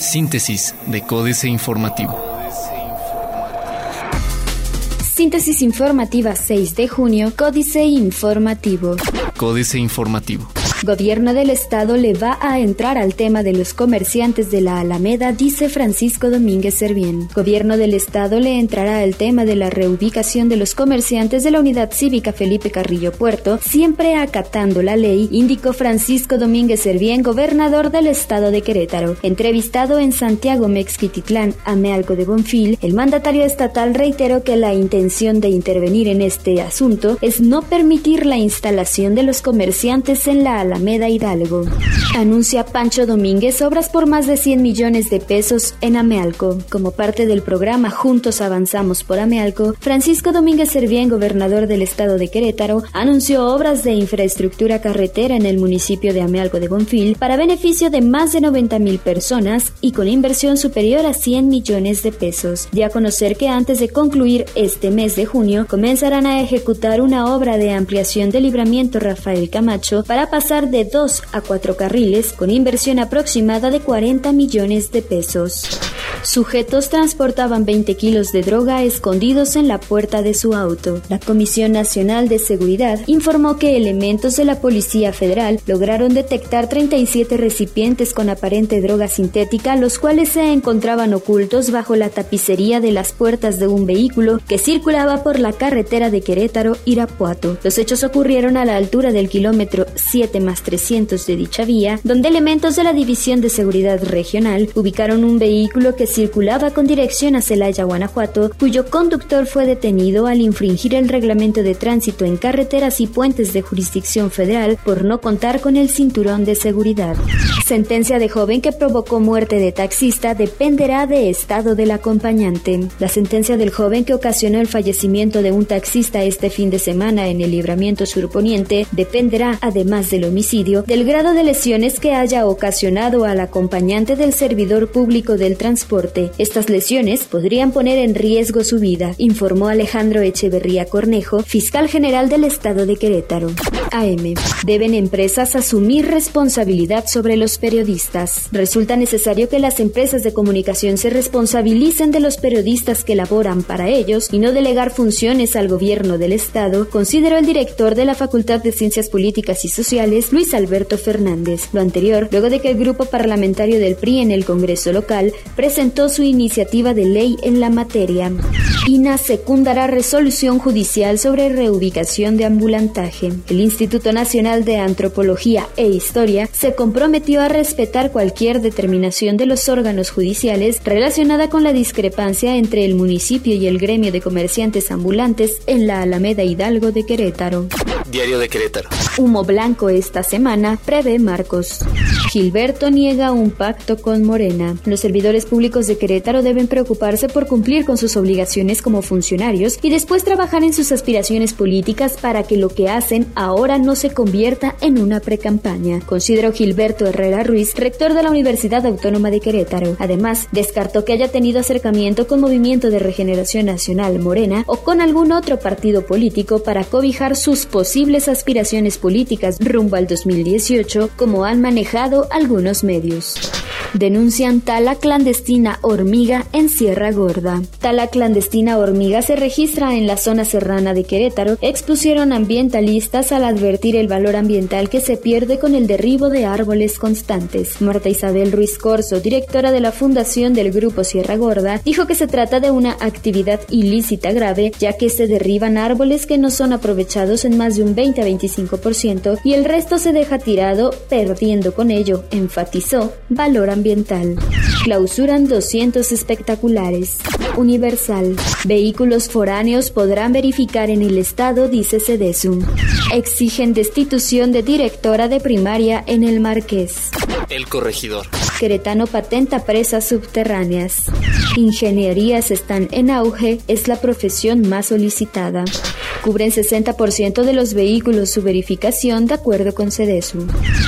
Síntesis de Códice Informativo. Síntesis informativa 6 de junio, Códice Informativo. Códice Informativo. Gobierno del Estado le va a entrar al tema de los comerciantes de la Alameda, dice Francisco Domínguez Servién. Gobierno del Estado le entrará al tema de la reubicación de los comerciantes de la Unidad Cívica Felipe Carrillo Puerto, siempre acatando la ley, indicó Francisco Domínguez Servién, gobernador del Estado de Querétaro. Entrevistado en Santiago Mexquititlán, Amealco de Bonfil, el mandatario estatal reiteró que la intención de intervenir en este asunto es no permitir la instalación de los comerciantes en la Alameda Hidalgo. Anuncia Pancho Domínguez obras por más de 100 millones de pesos en Amealco. Como parte del programa Juntos Avanzamos por Amealco, Francisco Domínguez Servién, gobernador del estado de Querétaro, anunció obras de infraestructura carretera en el municipio de Amealco de Bonfil para beneficio de más de 90 mil personas y con inversión superior a 100 millones de pesos. De a conocer que antes de concluir este mes de junio comenzarán a ejecutar una obra de ampliación del libramiento Rafael Camacho para pasar de 2 a 4 carriles con inversión aproximada de 40 millones de pesos. Sujetos transportaban 20 kilos de droga escondidos en la puerta de su auto. La Comisión Nacional de Seguridad informó que elementos de la Policía Federal lograron detectar 37 recipientes con aparente droga sintética, los cuales se encontraban ocultos bajo la tapicería de las puertas de un vehículo que circulaba por la carretera de Querétaro-Irapuato. Los hechos ocurrieron a la altura del kilómetro 7 más 300 de dicha vía, donde elementos de la División de Seguridad Regional ubicaron un vehículo que circulaba con dirección a Celaya, Guanajuato, cuyo conductor fue detenido al infringir el reglamento de tránsito en carreteras y puentes de jurisdicción federal por no contar con el cinturón de seguridad. Sentencia de joven que provocó muerte de taxista dependerá de estado del acompañante. La sentencia del joven que ocasionó el fallecimiento de un taxista este fin de semana en el libramiento surponiente dependerá, además del homicidio, del grado de lesiones que haya ocasionado al acompañante del servidor público del transporte. Estas lesiones podrían poner en riesgo su vida, informó Alejandro Echeverría Cornejo, fiscal general del estado de Querétaro. AM. Deben empresas asumir responsabilidad sobre los periodistas. Resulta necesario que las empresas de comunicación se responsabilicen de los periodistas que laboran para ellos y no delegar funciones al gobierno del estado, consideró el director de la Facultad de Ciencias Políticas y Sociales, Luis Alberto Fernández. Lo anterior, luego de que el grupo parlamentario del PRI en el Congreso local presentó su iniciativa de ley en la materia. INA secundará resolución judicial sobre reubicación de ambulantaje. El Instituto Nacional de Antropología e Historia se comprometió a respetar cualquier determinación de los órganos judiciales relacionada con la discrepancia entre el municipio y el gremio de comerciantes ambulantes en la Alameda Hidalgo de Querétaro. Diario de Querétaro. Humo blanco esta semana, prevé Marcos. Gilberto niega un pacto con Morena. Los servidores públicos de Querétaro deben preocuparse por cumplir con sus obligaciones como funcionarios y después trabajar en sus aspiraciones políticas para que lo que hacen ahora no se convierta en una precampaña, consideró Gilberto Herrera Ruiz, rector de la Universidad Autónoma de Querétaro. Además, descartó que haya tenido acercamiento con Movimiento de Regeneración Nacional Morena o con algún otro partido político para cobijar sus posibles aspiraciones políticas rumbo al 2018, como han manejado algunos medios. Denuncian tala clandestina hormiga en Sierra Gorda. Tala clandestina hormiga se registra en la zona serrana de Querétaro, expusieron ambientalistas al advertir el valor ambiental que se pierde con el derribo de árboles constantes. Marta Isabel Ruiz Corso, directora de la Fundación del Grupo Sierra Gorda, dijo que se trata de una actividad ilícita grave, ya que se derriban árboles que no son aprovechados en más de un 20 a 25% y el resto se deja tirado, perdiendo con ello, enfatizó, valor ambiental. Clausuran 200 espectaculares. Universal. Vehículos foráneos podrán verificar en el estado, dice Cedesum. Exigen destitución de directora de primaria en el Marqués. El corregidor. Queretano patenta presas subterráneas. Ingenierías están en auge, es la profesión más solicitada. Cubren 60% de los vehículos su verificación de acuerdo con CEDESU.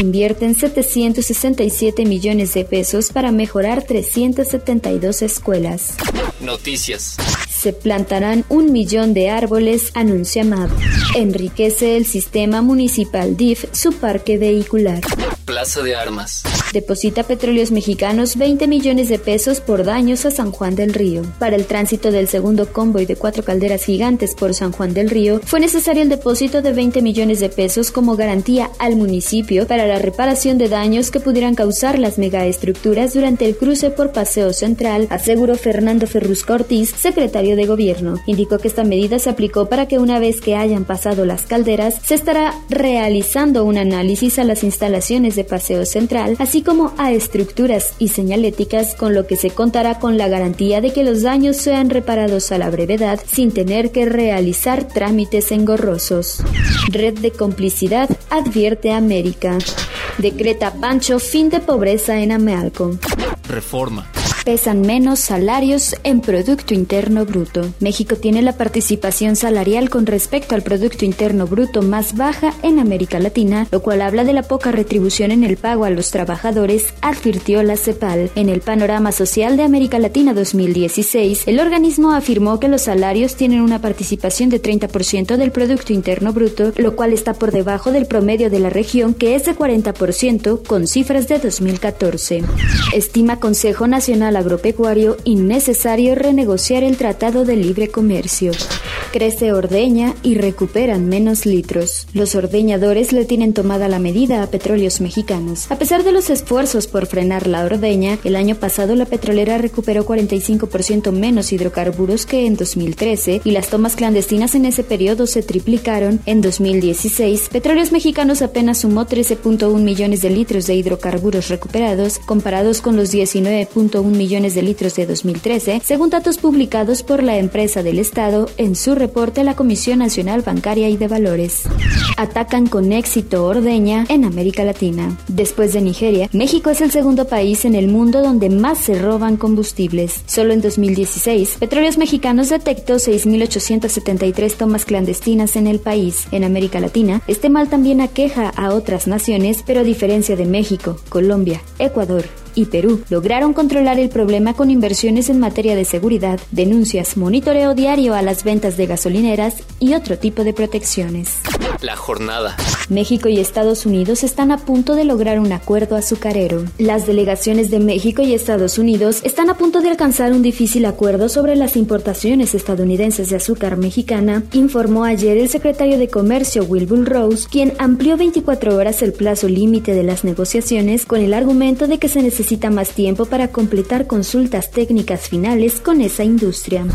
Invierten 767 millones de pesos para mejorar 372 escuelas. Noticias. Se plantarán un millón de árboles, anuncia MAP. Enriquece el sistema municipal DIF su parque vehicular. Plaza de Armas. Deposita Petróleos Mexicanos 20 millones de pesos por daños a San Juan del Río. Para el tránsito del segundo convoy de cuatro calderas gigantes por San Juan del Río, fue necesario el depósito de 20 millones de pesos como garantía al municipio para la reparación de daños que pudieran causar las megaestructuras durante el cruce por Paseo Central, aseguró Fernando Ferrusco Ortiz, secretario de Gobierno. Indicó que esta medida se aplicó para que una vez que hayan pasado las calderas, se estará realizando un análisis a las instalaciones de Paseo Central, así como a estructuras y señaléticas, con lo que se contará con la garantía de que los daños sean reparados a la brevedad sin tener que realizar trámites engorrosos. Red de complicidad advierte América. Decreta Pancho fin de pobreza en Amealco. Reforma pesan menos salarios en Producto Interno Bruto. México tiene la participación salarial con respecto al Producto Interno Bruto más baja en América Latina, lo cual habla de la poca retribución en el pago a los trabajadores, advirtió la CEPAL. En el Panorama Social de América Latina 2016, el organismo afirmó que los salarios tienen una participación de 30% del Producto Interno Bruto, lo cual está por debajo del promedio de la región, que es de 40%, con cifras de 2014. Estima Consejo Nacional agropecuario innecesario renegociar el Tratado de Libre Comercio. Crece ordeña y recuperan menos litros. Los ordeñadores le tienen tomada la medida a petróleos mexicanos. A pesar de los esfuerzos por frenar la ordeña, el año pasado la petrolera recuperó 45% menos hidrocarburos que en 2013 y las tomas clandestinas en ese periodo se triplicaron. En 2016, Petróleos Mexicanos apenas sumó 13.1 millones de litros de hidrocarburos recuperados, comparados con los 19.1 millones de litros de 2013, según datos publicados por la empresa del Estado en su reporte la Comisión Nacional Bancaria y de Valores. Atacan con éxito ordeña en América Latina. Después de Nigeria, México es el segundo país en el mundo donde más se roban combustibles. Solo en 2016, Petróleos Mexicanos detectó 6.873 tomas clandestinas en el país. En América Latina, este mal también aqueja a otras naciones, pero a diferencia de México, Colombia, Ecuador y Perú lograron controlar el problema con inversiones en materia de seguridad, denuncias, monitoreo diario a las ventas de gasolineras y otro tipo de protecciones. La jornada. México y Estados Unidos están a punto de lograr un acuerdo azucarero. Las delegaciones de México y Estados Unidos están a punto de alcanzar un difícil acuerdo sobre las importaciones estadounidenses de azúcar mexicana, informó ayer el secretario de Comercio Wilbur Rose, quien amplió 24 horas el plazo límite de las negociaciones con el argumento de que se necesita más tiempo para completar consultas técnicas finales con esa industria.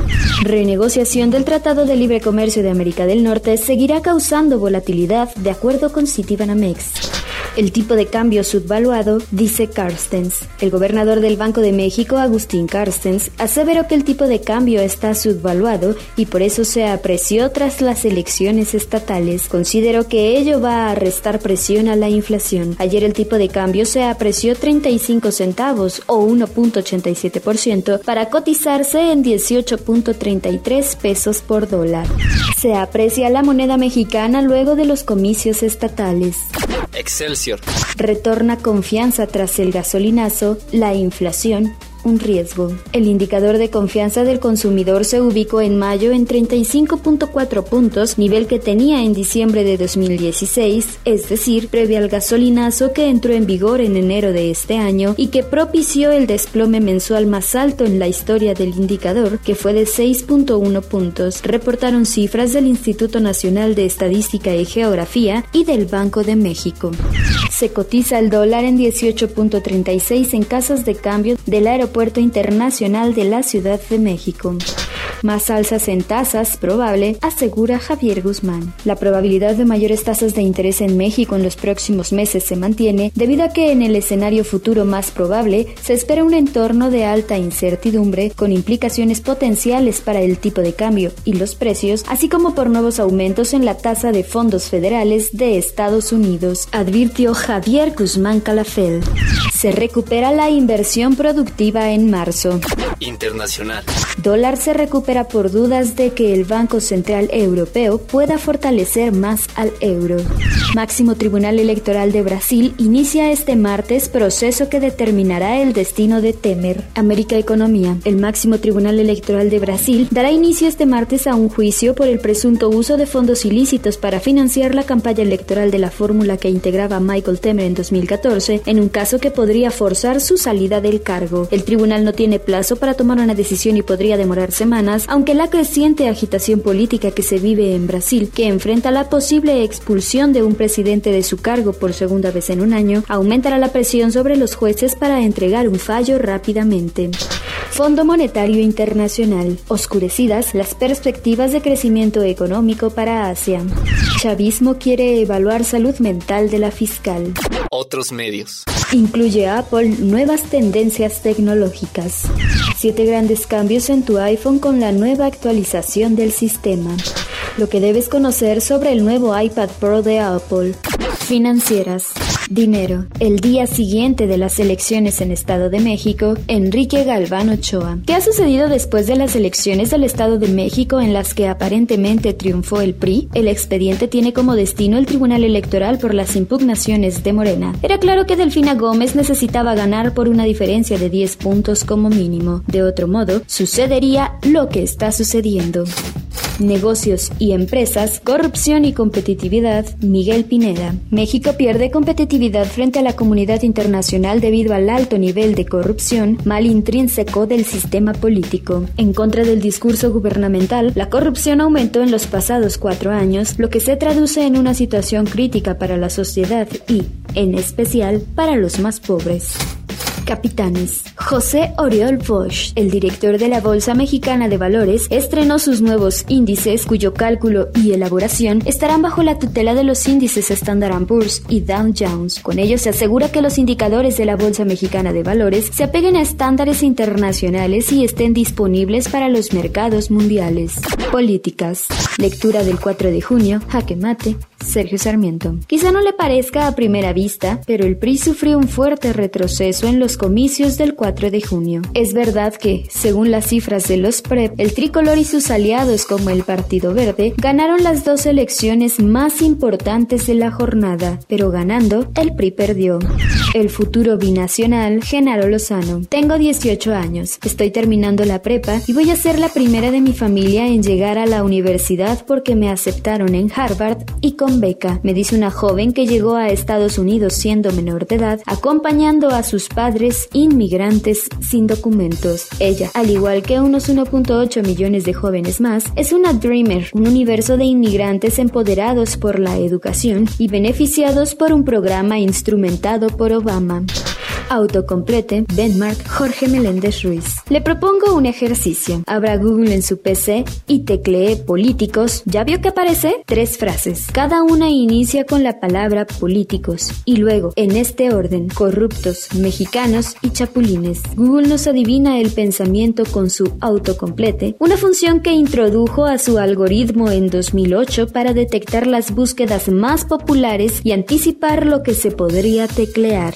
Renegociación del Tratado de Libre Comercio de América del Norte seguirá causando volatilidad de acuerdo con Citibanamex. El tipo de cambio subvaluado, dice Carstens. El gobernador del Banco de México, Agustín Carstens, aseveró que el tipo de cambio está subvaluado y por eso se apreció tras las elecciones estatales. Consideró que ello va a restar presión a la inflación. Ayer el tipo de cambio se apreció 35 centavos o 1.87% para cotizarse en 18.33 pesos por dólar. Se aprecia la moneda mexicana luego de los comicios estatales. Excelsior. Retorna confianza tras el gasolinazo, la inflación un riesgo. El indicador de confianza del consumidor se ubicó en mayo en 35.4 puntos, nivel que tenía en diciembre de 2016, es decir, previo al gasolinazo que entró en vigor en enero de este año y que propició el desplome mensual más alto en la historia del indicador, que fue de 6.1 puntos, reportaron cifras del Instituto Nacional de Estadística y Geografía y del Banco de México. Se cotiza el dólar en 18.36 en casas de cambio del Aeropuerto Internacional de la Ciudad de México. Más alzas en tasas probable, asegura Javier Guzmán. La probabilidad de mayores tasas de interés en México en los próximos meses se mantiene debido a que en el escenario futuro más probable se espera un entorno de alta incertidumbre con implicaciones potenciales para el tipo de cambio y los precios, así como por nuevos aumentos en la tasa de fondos federales de Estados Unidos, advirtió Javier Guzmán Calafel. Se recupera la inversión productiva en marzo. internacional. Dólar se recupera por dudas de que el Banco Central Europeo pueda fortalecer más al euro. Máximo Tribunal Electoral de Brasil inicia este martes proceso que determinará el destino de Temer. América Economía. El Máximo Tribunal Electoral de Brasil dará inicio este martes a un juicio por el presunto uso de fondos ilícitos para financiar la campaña electoral de la fórmula que integraba Michael Temer en 2014, en un caso que podría forzar su salida del cargo. El tribunal no tiene plazo para tomar una decisión y podría demorar semanas, aunque la creciente agitación política que se vive en Brasil, que enfrenta la posible expulsión de un presidente de su cargo por segunda vez en un año, aumentará la presión sobre los jueces para entregar un fallo rápidamente. Fondo Monetario Internacional. Oscurecidas las perspectivas de crecimiento económico para Asia. Chavismo quiere evaluar salud mental de la fiscal. Otros medios. Incluye Apple nuevas tendencias tecnológicas. Siete grandes cambios en tu iPhone con la nueva actualización del sistema. Lo que debes conocer sobre el nuevo iPad Pro de Apple. Financieras. Dinero. El día siguiente de las elecciones en Estado de México, Enrique Galván Ochoa. ¿Qué ha sucedido después de las elecciones del Estado de México en las que aparentemente triunfó el PRI? El expediente tiene como destino el Tribunal Electoral por las impugnaciones de Morena. Era claro que Delfina Gómez necesitaba ganar por una diferencia de 10 puntos como mínimo. De otro modo, sucedería lo que está sucediendo negocios y empresas, corrupción y competitividad, Miguel Pineda. México pierde competitividad frente a la comunidad internacional debido al alto nivel de corrupción mal intrínseco del sistema político. En contra del discurso gubernamental, la corrupción aumentó en los pasados cuatro años, lo que se traduce en una situación crítica para la sociedad y, en especial, para los más pobres. Capitanes. José Oriol Bosch, el director de la Bolsa Mexicana de Valores, estrenó sus nuevos índices cuyo cálculo y elaboración estarán bajo la tutela de los índices Standard Poor's y Dow Jones. Con ello se asegura que los indicadores de la Bolsa Mexicana de Valores se apeguen a estándares internacionales y estén disponibles para los mercados mundiales. Políticas. Lectura del 4 de junio. Jaque mate. Sergio Sarmiento. Quizá no le parezca a primera vista, pero el PRI sufrió un fuerte retroceso en los comicios del 4 de junio. Es verdad que, según las cifras de los PREP, el tricolor y sus aliados como el Partido Verde ganaron las dos elecciones más importantes de la jornada, pero ganando, el PRI perdió. El futuro binacional, Genaro Lozano. Tengo 18 años, estoy terminando la prepa y voy a ser la primera de mi familia en llegar a la universidad porque me aceptaron en Harvard y con beca, me dice una joven que llegó a Estados Unidos siendo menor de edad, acompañando a sus padres inmigrantes sin documentos. Ella, al igual que unos 1.8 millones de jóvenes más, es una Dreamer, un universo de inmigrantes empoderados por la educación y beneficiados por un programa instrumentado por Obama. Autocomplete, Benmark, Jorge Meléndez Ruiz. Le propongo un ejercicio. Abra Google en su PC y teclee políticos. ¿Ya vio que aparece? Tres frases. Cada una inicia con la palabra políticos y luego, en este orden, corruptos, mexicanos y chapulines. Google nos adivina el pensamiento con su autocomplete, una función que introdujo a su algoritmo en 2008 para detectar las búsquedas más populares y anticipar lo que se podría teclear.